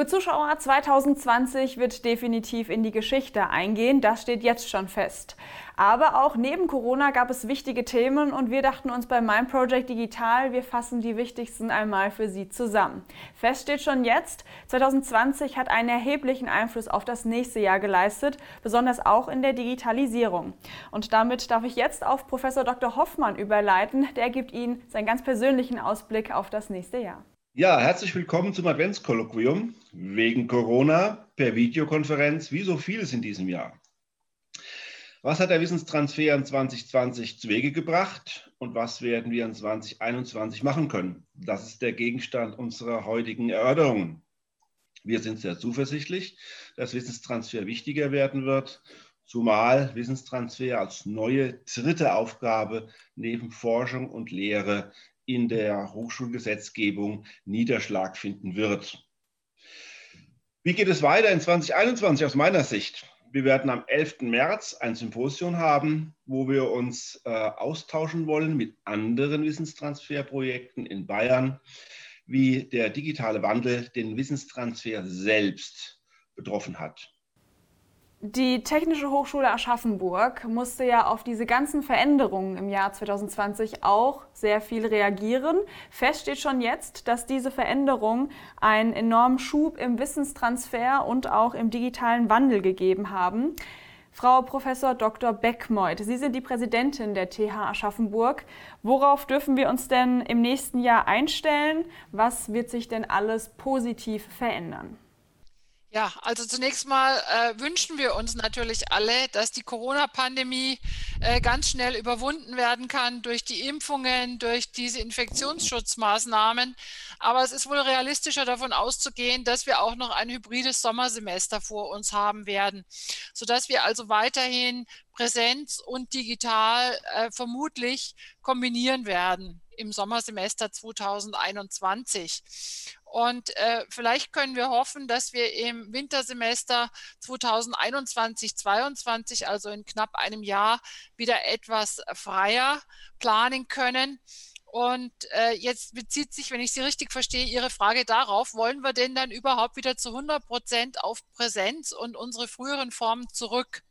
Liebe Zuschauer, 2020 wird definitiv in die Geschichte eingehen, das steht jetzt schon fest. Aber auch neben Corona gab es wichtige Themen und wir dachten uns bei Mein Project Digital, wir fassen die wichtigsten einmal für Sie zusammen. Fest steht schon jetzt, 2020 hat einen erheblichen Einfluss auf das nächste Jahr geleistet, besonders auch in der Digitalisierung. Und damit darf ich jetzt auf Professor Dr. Hoffmann überleiten, der gibt Ihnen seinen ganz persönlichen Ausblick auf das nächste Jahr. Ja, herzlich willkommen zum Adventskolloquium wegen Corona per Videokonferenz, wie so vieles in diesem Jahr. Was hat der Wissenstransfer in 2020 zu Wege gebracht und was werden wir in 2021 machen können? Das ist der Gegenstand unserer heutigen Erörterungen. Wir sind sehr zuversichtlich, dass Wissenstransfer wichtiger werden wird, zumal Wissenstransfer als neue dritte Aufgabe neben Forschung und Lehre in der Hochschulgesetzgebung Niederschlag finden wird. Wie geht es weiter in 2021 aus meiner Sicht? Wir werden am 11. März ein Symposium haben, wo wir uns äh, austauschen wollen mit anderen Wissenstransferprojekten in Bayern, wie der digitale Wandel den Wissenstransfer selbst betroffen hat. Die Technische Hochschule Aschaffenburg musste ja auf diese ganzen Veränderungen im Jahr 2020 auch sehr viel reagieren. Fest steht schon jetzt, dass diese Veränderungen einen enormen Schub im Wissenstransfer und auch im digitalen Wandel gegeben haben. Frau Professor Dr. Beckmeuth, Sie sind die Präsidentin der TH Aschaffenburg. Worauf dürfen wir uns denn im nächsten Jahr einstellen? Was wird sich denn alles positiv verändern? Ja, also zunächst mal äh, wünschen wir uns natürlich alle, dass die Corona-Pandemie äh, ganz schnell überwunden werden kann durch die Impfungen, durch diese Infektionsschutzmaßnahmen. Aber es ist wohl realistischer davon auszugehen, dass wir auch noch ein hybrides Sommersemester vor uns haben werden, sodass wir also weiterhin Präsenz und digital äh, vermutlich kombinieren werden im Sommersemester 2021. Und äh, vielleicht können wir hoffen, dass wir im Wintersemester 2021, 2022, also in knapp einem Jahr, wieder etwas freier planen können. Und äh, jetzt bezieht sich, wenn ich Sie richtig verstehe, Ihre Frage darauf, wollen wir denn dann überhaupt wieder zu 100 Prozent auf Präsenz und unsere früheren Formen zurück?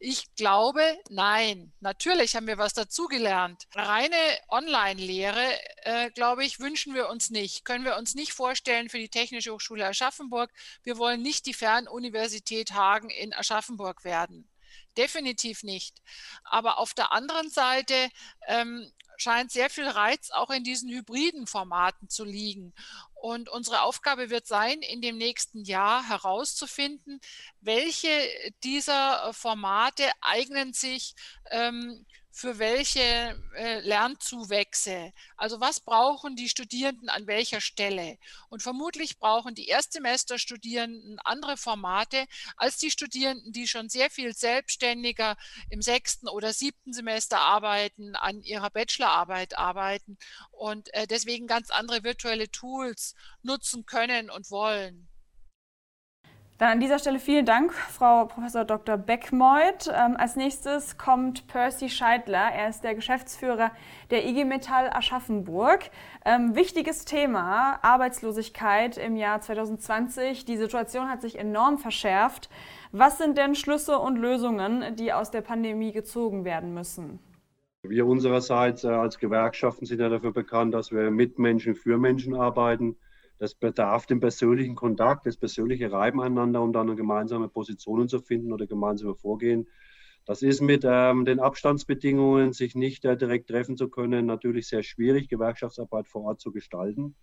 Ich glaube, nein. Natürlich haben wir was dazugelernt. Reine Online-Lehre, äh, glaube ich, wünschen wir uns nicht. Können wir uns nicht vorstellen für die Technische Hochschule Aschaffenburg. Wir wollen nicht die Fernuniversität Hagen in Aschaffenburg werden. Definitiv nicht. Aber auf der anderen Seite ähm, scheint sehr viel Reiz auch in diesen hybriden Formaten zu liegen. Und unsere Aufgabe wird sein, in dem nächsten Jahr herauszufinden, welche dieser Formate eignen sich ähm, für welche äh, Lernzuwächse. Also was brauchen die Studierenden an welcher Stelle? Und vermutlich brauchen die Erstsemesterstudierenden andere Formate als die Studierenden, die schon sehr viel selbstständiger im sechsten oder siebten Semester arbeiten, an ihrer Bachelorarbeit arbeiten und äh, deswegen ganz andere virtuelle Tools nutzen können und wollen. Dann an dieser Stelle vielen Dank, Frau Prof. Dr. Beckmeuth. Ähm, als nächstes kommt Percy Scheidler. Er ist der Geschäftsführer der IG Metall Aschaffenburg. Ähm, wichtiges Thema, Arbeitslosigkeit im Jahr 2020. Die Situation hat sich enorm verschärft. Was sind denn Schlüsse und Lösungen, die aus der Pandemie gezogen werden müssen? Wir unsererseits äh, als Gewerkschaften sind ja dafür bekannt, dass wir mit Menschen für Menschen arbeiten das bedarf dem persönlichen Kontakt, das persönliche Reiben aneinander, um dann gemeinsame Positionen zu finden oder gemeinsame Vorgehen. Das ist mit ähm, den Abstandsbedingungen, sich nicht äh, direkt treffen zu können, natürlich sehr schwierig, Gewerkschaftsarbeit vor Ort zu gestalten.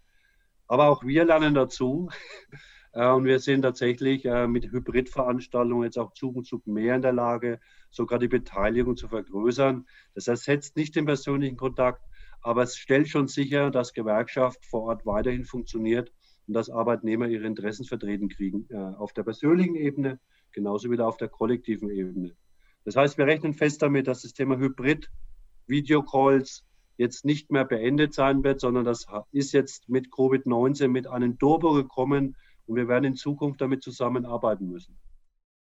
Aber auch wir lernen dazu. äh, und wir sind tatsächlich äh, mit Hybridveranstaltungen jetzt auch Zug und Zug mehr in der Lage, sogar die Beteiligung zu vergrößern. Das ersetzt nicht den persönlichen Kontakt, aber es stellt schon sicher, dass Gewerkschaft vor Ort weiterhin funktioniert und dass Arbeitnehmer ihre Interessen vertreten kriegen, äh, auf der persönlichen Ebene genauso wie auf der kollektiven Ebene. Das heißt, wir rechnen fest damit, dass das Thema Hybrid, Videocalls jetzt nicht mehr beendet sein wird, sondern das ist jetzt mit Covid-19 mit einem Turbo gekommen und wir werden in Zukunft damit zusammenarbeiten müssen.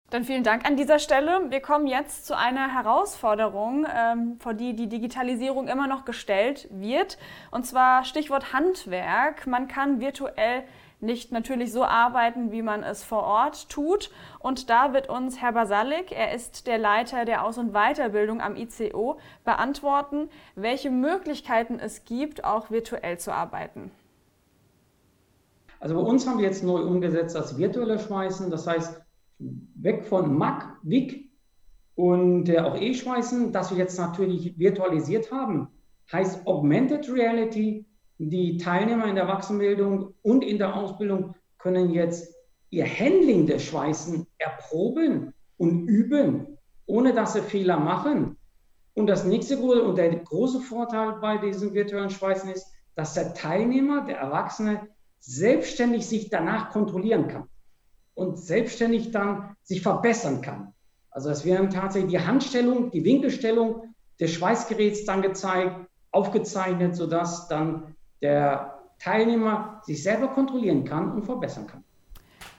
Dann vielen Dank an dieser Stelle. Wir kommen jetzt zu einer Herausforderung, ähm, vor die die Digitalisierung immer noch gestellt wird. Und zwar Stichwort Handwerk. Man kann virtuell nicht natürlich so arbeiten, wie man es vor Ort tut. Und da wird uns Herr Basalik, er ist der Leiter der Aus- und Weiterbildung am ICO, beantworten, welche Möglichkeiten es gibt, auch virtuell zu arbeiten. Also bei uns haben wir jetzt neu umgesetzt das virtuelle Schweißen, das heißt weg von MAC, WIC und äh, auch E-Schweißen, das wir jetzt natürlich virtualisiert haben, heißt Augmented Reality. Die Teilnehmer in der Erwachsenenbildung und in der Ausbildung können jetzt ihr Handling des Schweißen erproben und üben, ohne dass sie Fehler machen. Und das nächste große und der große Vorteil bei diesem virtuellen Schweißen ist, dass der Teilnehmer, der Erwachsene, selbstständig sich danach kontrollieren kann und selbstständig dann sich verbessern kann. Also es werden tatsächlich die Handstellung, die Winkelstellung des Schweißgeräts dann gezeigt, aufgezeichnet, sodass dann der Teilnehmer sich selber kontrollieren kann und verbessern kann.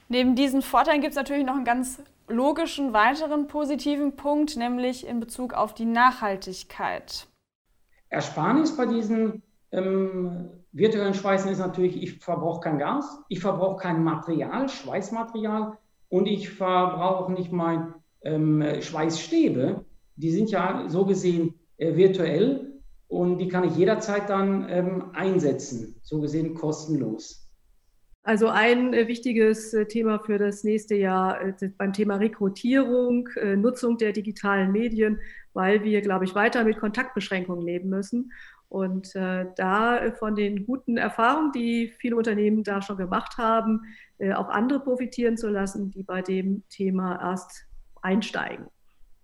Neben diesen Vorteilen gibt es natürlich noch einen ganz logischen weiteren positiven Punkt, nämlich in Bezug auf die Nachhaltigkeit. Ersparnis bei diesen ähm, virtuellen Schweißen ist natürlich, ich verbrauche kein Gas, ich verbrauche kein Material, Schweißmaterial und ich verbrauche auch nicht mein ähm, Schweißstäbe. Die sind ja so gesehen äh, virtuell und die kann ich jederzeit dann ähm, einsetzen, so gesehen kostenlos. Also ein äh, wichtiges äh, Thema für das nächste Jahr äh, beim Thema Rekrutierung, Nutzung der digitalen Medien, weil wir, glaube ich, weiter mit Kontaktbeschränkungen leben müssen. Und äh, da von den guten Erfahrungen, die viele Unternehmen da schon gemacht haben, äh, auch andere profitieren zu lassen, die bei dem Thema erst einsteigen.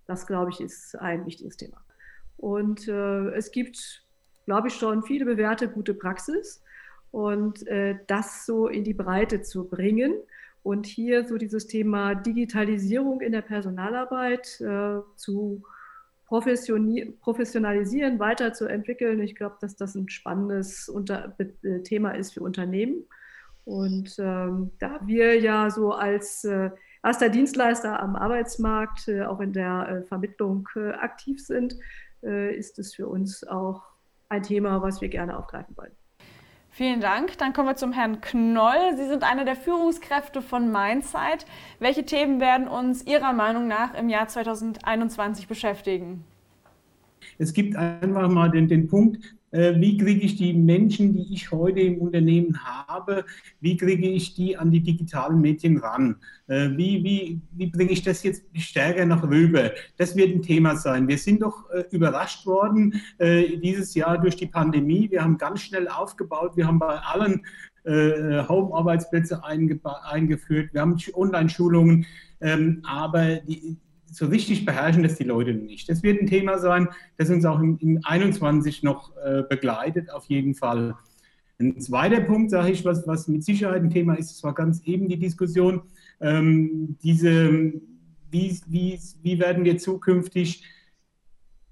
Das, glaube ich, ist ein wichtiges Thema. Und äh, es gibt, glaube ich, schon viele bewährte gute Praxis und äh, das so in die Breite zu bringen. Und hier so dieses Thema Digitalisierung in der Personalarbeit äh, zu professionalisieren, weiterzuentwickeln. Ich glaube, dass das ein spannendes Unter äh, Thema ist für Unternehmen. Und ähm, da wir ja so als äh, erster Dienstleister am Arbeitsmarkt äh, auch in der äh, Vermittlung äh, aktiv sind, äh, ist es für uns auch ein Thema, was wir gerne aufgreifen wollen. Vielen Dank. Dann kommen wir zum Herrn Knoll. Sie sind einer der Führungskräfte von Mindsight. Welche Themen werden uns Ihrer Meinung nach im Jahr 2021 beschäftigen? Es gibt einfach mal den, den Punkt, wie kriege ich die Menschen, die ich heute im Unternehmen habe, wie kriege ich die an die digitalen Medien ran? Äh, wie, wie, wie bringe ich das jetzt stärker nach rüber? Das wird ein Thema sein. Wir sind doch äh, überrascht worden dieses Jahr durch die Pandemie. Wir haben ganz schnell aufgebaut. Wir haben bei allen Home-Arbeitsplätze eingeführt. Wir haben Online-Schulungen. Ähm, aber die, so richtig beherrschen das die Leute nicht. Das wird ein Thema sein, das uns auch im, im 21 noch äh, begleitet, auf jeden Fall. Ein zweiter Punkt, sage ich, was, was mit Sicherheit ein Thema ist, das war ganz eben die Diskussion, ähm, diese, wie, wie, wie werden wir zukünftig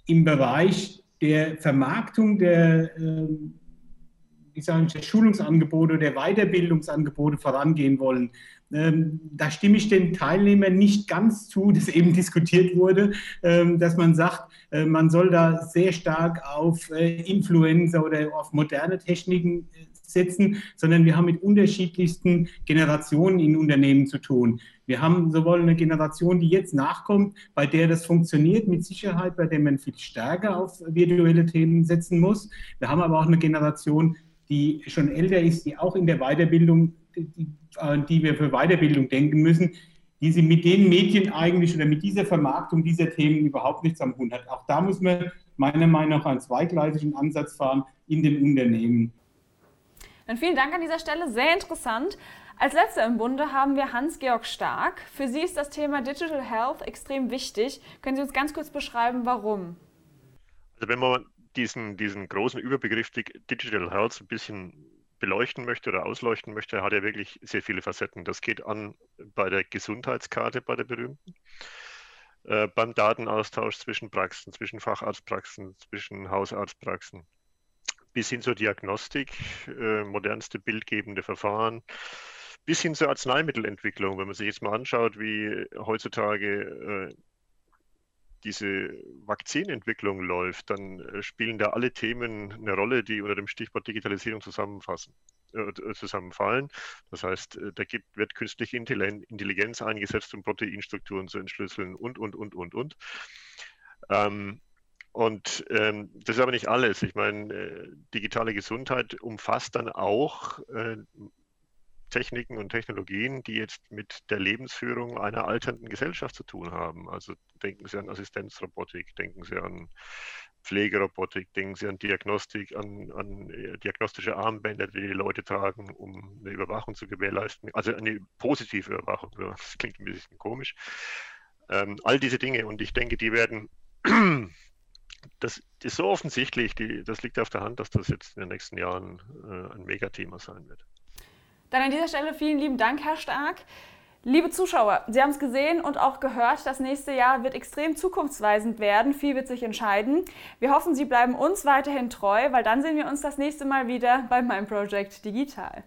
im Bereich der Vermarktung der, äh, ich sage, der Schulungsangebote, der Weiterbildungsangebote vorangehen wollen. Ähm, da stimme ich den Teilnehmern nicht ganz zu, das eben diskutiert wurde, ähm, dass man sagt, äh, man soll da sehr stark auf äh, Influencer oder auf moderne Techniken äh, setzen, sondern wir haben mit unterschiedlichsten Generationen in Unternehmen zu tun. Wir haben sowohl eine Generation, die jetzt nachkommt, bei der das funktioniert, mit Sicherheit, bei der man viel stärker auf virtuelle Themen setzen muss. Wir haben aber auch eine Generation, die schon älter ist, die auch in der Weiterbildung die, die wir für Weiterbildung denken müssen, die sie mit den Medien eigentlich oder mit dieser Vermarktung dieser Themen überhaupt nichts am Hut hat. Auch da muss man meiner Meinung nach einen zweigleisigen Ansatz fahren in den Unternehmen. Dann vielen Dank an dieser Stelle, sehr interessant. Als letzter im Bunde haben wir Hans-Georg Stark. Für Sie ist das Thema Digital Health extrem wichtig. Können Sie uns ganz kurz beschreiben, warum? Also wenn man diesen, diesen großen Überbegriff Digital Health ein bisschen beleuchten möchte oder ausleuchten möchte, hat er wirklich sehr viele Facetten. Das geht an bei der Gesundheitskarte, bei der berühmten, äh, beim Datenaustausch zwischen Praxen, zwischen Facharztpraxen, zwischen Hausarztpraxen, bis hin zur Diagnostik, äh, modernste bildgebende Verfahren, bis hin zur Arzneimittelentwicklung. Wenn man sich jetzt mal anschaut, wie heutzutage äh, diese Vakzinentwicklung läuft, dann äh, spielen da alle Themen eine Rolle, die unter dem Stichwort Digitalisierung zusammenfassen. äh, zusammenfallen. Das heißt, äh, da gibt, wird künstliche Intelligenz eingesetzt, um Proteinstrukturen zu entschlüsseln und, und, und, und, und. Ähm, und ähm, das ist aber nicht alles. Ich meine, äh, digitale Gesundheit umfasst dann auch äh, Techniken und Technologien, die jetzt mit der Lebensführung einer alternden Gesellschaft zu tun haben. Also denken Sie an Assistenzrobotik, denken Sie an Pflegerobotik, denken Sie an Diagnostik, an, an äh, diagnostische Armbänder, die die Leute tragen, um eine Überwachung zu gewährleisten. Also eine positive Überwachung. Das klingt ein bisschen komisch. Ähm, all diese Dinge und ich denke, die werden, das ist so offensichtlich, die, das liegt auf der Hand, dass das jetzt in den nächsten Jahren äh, ein Megathema sein wird. Dann an dieser Stelle vielen lieben Dank, Herr Stark. Liebe Zuschauer, Sie haben es gesehen und auch gehört, das nächste Jahr wird extrem zukunftsweisend werden. Viel wird sich entscheiden. Wir hoffen, Sie bleiben uns weiterhin treu, weil dann sehen wir uns das nächste Mal wieder bei meinem Project Digital.